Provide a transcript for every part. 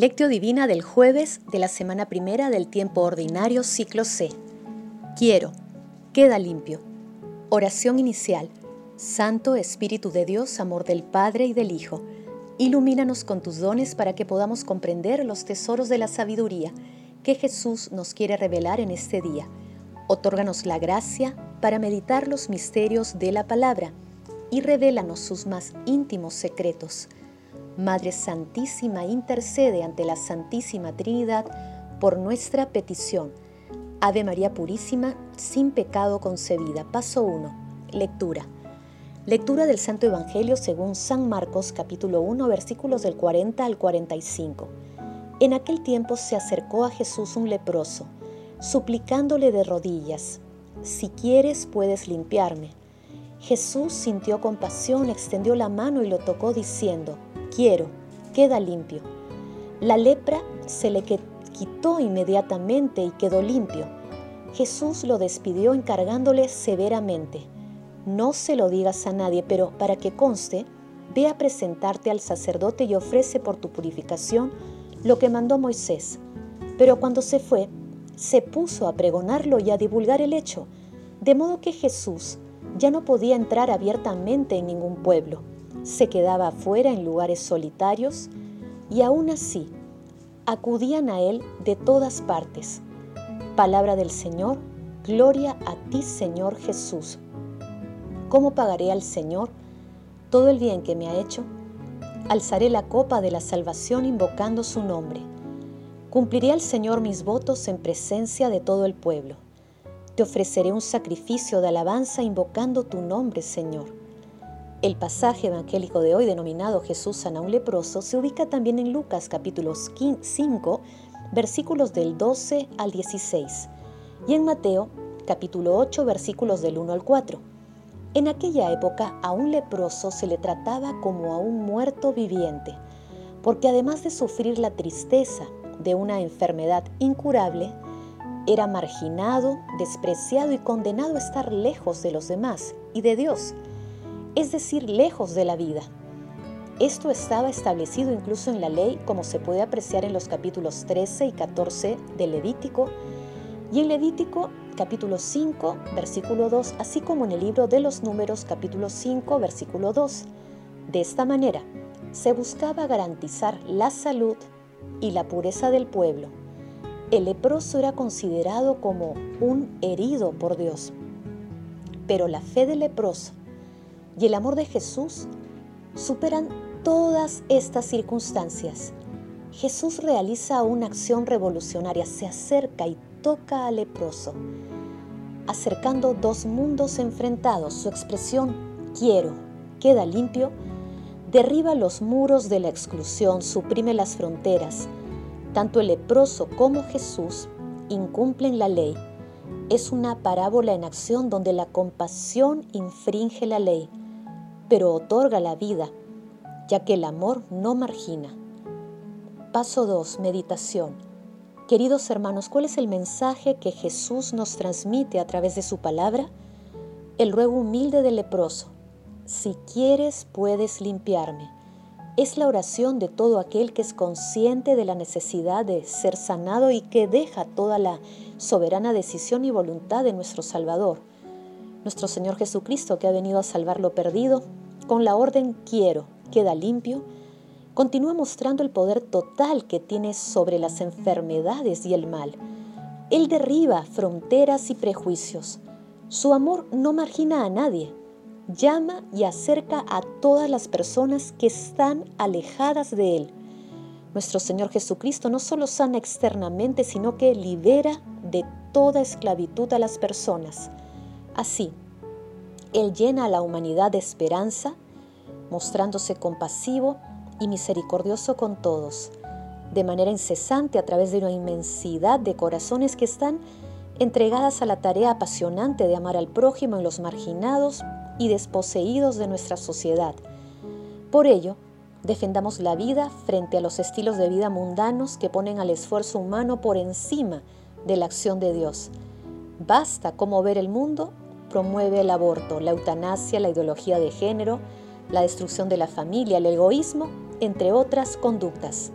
Lectio Divina del jueves de la semana primera del tiempo ordinario ciclo C. Quiero, queda limpio. Oración inicial. Santo Espíritu de Dios, amor del Padre y del Hijo, ilumínanos con tus dones para que podamos comprender los tesoros de la sabiduría que Jesús nos quiere revelar en este día. Otórganos la gracia para meditar los misterios de la palabra y revélanos sus más íntimos secretos Madre Santísima, intercede ante la Santísima Trinidad por nuestra petición. Ave María Purísima, sin pecado concebida. Paso 1. Lectura. Lectura del Santo Evangelio según San Marcos capítulo 1 versículos del 40 al 45. En aquel tiempo se acercó a Jesús un leproso, suplicándole de rodillas, Si quieres puedes limpiarme. Jesús sintió compasión, extendió la mano y lo tocó diciendo, quiero, queda limpio. La lepra se le quitó inmediatamente y quedó limpio. Jesús lo despidió encargándole severamente, no se lo digas a nadie, pero para que conste, ve a presentarte al sacerdote y ofrece por tu purificación lo que mandó Moisés. Pero cuando se fue, se puso a pregonarlo y a divulgar el hecho, de modo que Jesús ya no podía entrar abiertamente en ningún pueblo se quedaba afuera en lugares solitarios y aún así acudían a él de todas partes. Palabra del Señor, gloria a ti Señor Jesús. ¿Cómo pagaré al Señor todo el bien que me ha hecho? Alzaré la copa de la salvación invocando su nombre. Cumpliré al Señor mis votos en presencia de todo el pueblo. Te ofreceré un sacrificio de alabanza invocando tu nombre, Señor. El pasaje evangélico de hoy denominado Jesús sana un leproso se ubica también en Lucas capítulo 5 versículos del 12 al 16 y en Mateo capítulo 8 versículos del 1 al 4. En aquella época a un leproso se le trataba como a un muerto viviente, porque además de sufrir la tristeza de una enfermedad incurable, era marginado, despreciado y condenado a estar lejos de los demás y de Dios es decir, lejos de la vida. Esto estaba establecido incluso en la ley, como se puede apreciar en los capítulos 13 y 14 del Levítico, y en Levítico capítulo 5, versículo 2, así como en el libro de los números capítulo 5, versículo 2. De esta manera, se buscaba garantizar la salud y la pureza del pueblo. El leproso era considerado como un herido por Dios. Pero la fe del leproso y el amor de Jesús superan todas estas circunstancias. Jesús realiza una acción revolucionaria, se acerca y toca al leproso, acercando dos mundos enfrentados. Su expresión quiero queda limpio, derriba los muros de la exclusión, suprime las fronteras. Tanto el leproso como Jesús incumplen la ley. Es una parábola en acción donde la compasión infringe la ley pero otorga la vida, ya que el amor no margina. Paso 2. Meditación. Queridos hermanos, ¿cuál es el mensaje que Jesús nos transmite a través de su palabra? El ruego humilde del leproso. Si quieres, puedes limpiarme. Es la oración de todo aquel que es consciente de la necesidad de ser sanado y que deja toda la soberana decisión y voluntad de nuestro Salvador. Nuestro Señor Jesucristo, que ha venido a salvar lo perdido, con la orden quiero, queda limpio, continúa mostrando el poder total que tiene sobre las enfermedades y el mal. Él derriba fronteras y prejuicios. Su amor no margina a nadie. Llama y acerca a todas las personas que están alejadas de Él. Nuestro Señor Jesucristo no solo sana externamente, sino que libera de toda esclavitud a las personas. Así, él llena a la humanidad de esperanza, mostrándose compasivo y misericordioso con todos, de manera incesante a través de una inmensidad de corazones que están entregadas a la tarea apasionante de amar al prójimo en los marginados y desposeídos de nuestra sociedad. Por ello, defendamos la vida frente a los estilos de vida mundanos que ponen al esfuerzo humano por encima de la acción de Dios. Basta como ver el mundo promueve el aborto, la eutanasia, la ideología de género, la destrucción de la familia, el egoísmo, entre otras conductas.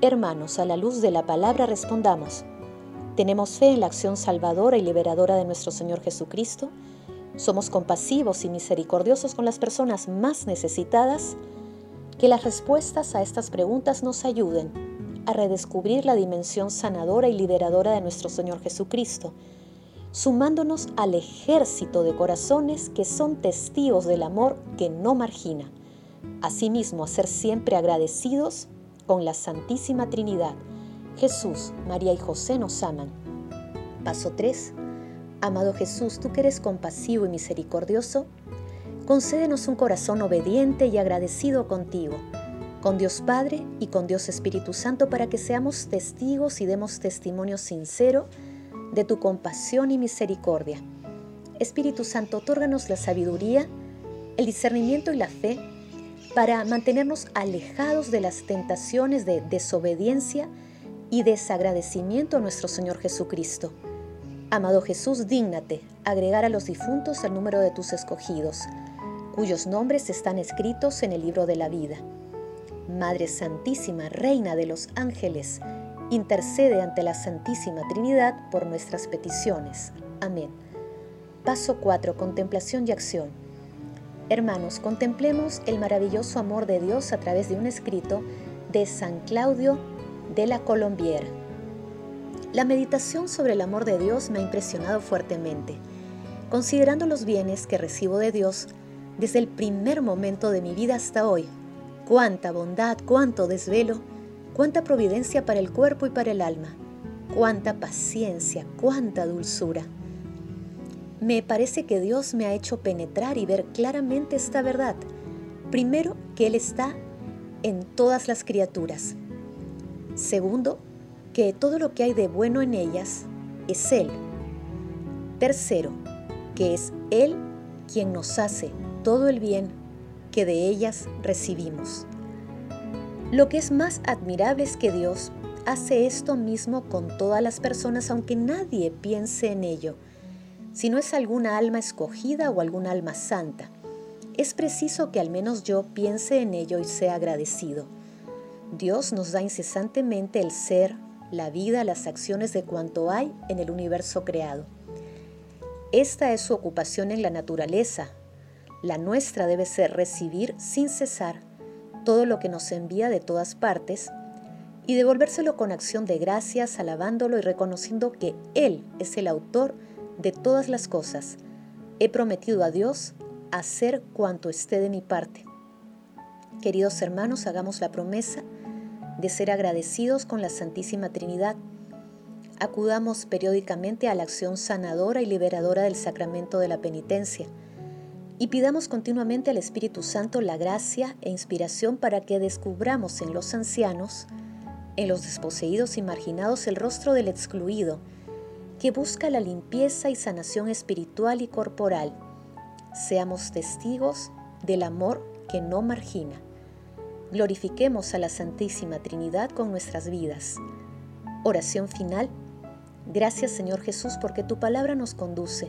Hermanos, a la luz de la palabra respondamos. ¿Tenemos fe en la acción salvadora y liberadora de nuestro Señor Jesucristo? ¿Somos compasivos y misericordiosos con las personas más necesitadas? Que las respuestas a estas preguntas nos ayuden a redescubrir la dimensión sanadora y liberadora de nuestro Señor Jesucristo, sumándonos al ejército de corazones que son testigos del amor que no margina. Asimismo, a ser siempre agradecidos con la Santísima Trinidad. Jesús, María y José nos aman. Paso 3. Amado Jesús, tú que eres compasivo y misericordioso, concédenos un corazón obediente y agradecido contigo, con Dios Padre y con Dios Espíritu Santo, para que seamos testigos y demos testimonio sincero de tu compasión y misericordia. Espíritu Santo, otórganos la sabiduría, el discernimiento y la fe para mantenernos alejados de las tentaciones de desobediencia y desagradecimiento a nuestro Señor Jesucristo. Amado Jesús, dígnate agregar a los difuntos al número de tus escogidos, cuyos nombres están escritos en el libro de la vida. Madre Santísima, Reina de los ángeles, intercede ante la Santísima Trinidad por nuestras peticiones. Amén. Paso 4. Contemplación y acción. Hermanos, contemplemos el maravilloso amor de Dios a través de un escrito de San Claudio de la Colombiera. La meditación sobre el amor de Dios me ha impresionado fuertemente. Considerando los bienes que recibo de Dios desde el primer momento de mi vida hasta hoy, cuánta bondad, cuánto desvelo, cuánta providencia para el cuerpo y para el alma, cuánta paciencia, cuánta dulzura me parece que Dios me ha hecho penetrar y ver claramente esta verdad. Primero, que Él está en todas las criaturas. Segundo, que todo lo que hay de bueno en ellas es Él. Tercero, que es Él quien nos hace todo el bien que de ellas recibimos. Lo que es más admirable es que Dios hace esto mismo con todas las personas aunque nadie piense en ello si no es alguna alma escogida o alguna alma santa. Es preciso que al menos yo piense en ello y sea agradecido. Dios nos da incesantemente el ser, la vida, las acciones de cuanto hay en el universo creado. Esta es su ocupación en la naturaleza. La nuestra debe ser recibir sin cesar todo lo que nos envía de todas partes y devolvérselo con acción de gracias, alabándolo y reconociendo que Él es el autor de todas las cosas, he prometido a Dios hacer cuanto esté de mi parte. Queridos hermanos, hagamos la promesa de ser agradecidos con la Santísima Trinidad. Acudamos periódicamente a la acción sanadora y liberadora del sacramento de la penitencia y pidamos continuamente al Espíritu Santo la gracia e inspiración para que descubramos en los ancianos, en los desposeídos y marginados el rostro del excluido, que busca la limpieza y sanación espiritual y corporal. Seamos testigos del amor que no margina. Glorifiquemos a la Santísima Trinidad con nuestras vidas. Oración final. Gracias Señor Jesús porque tu palabra nos conduce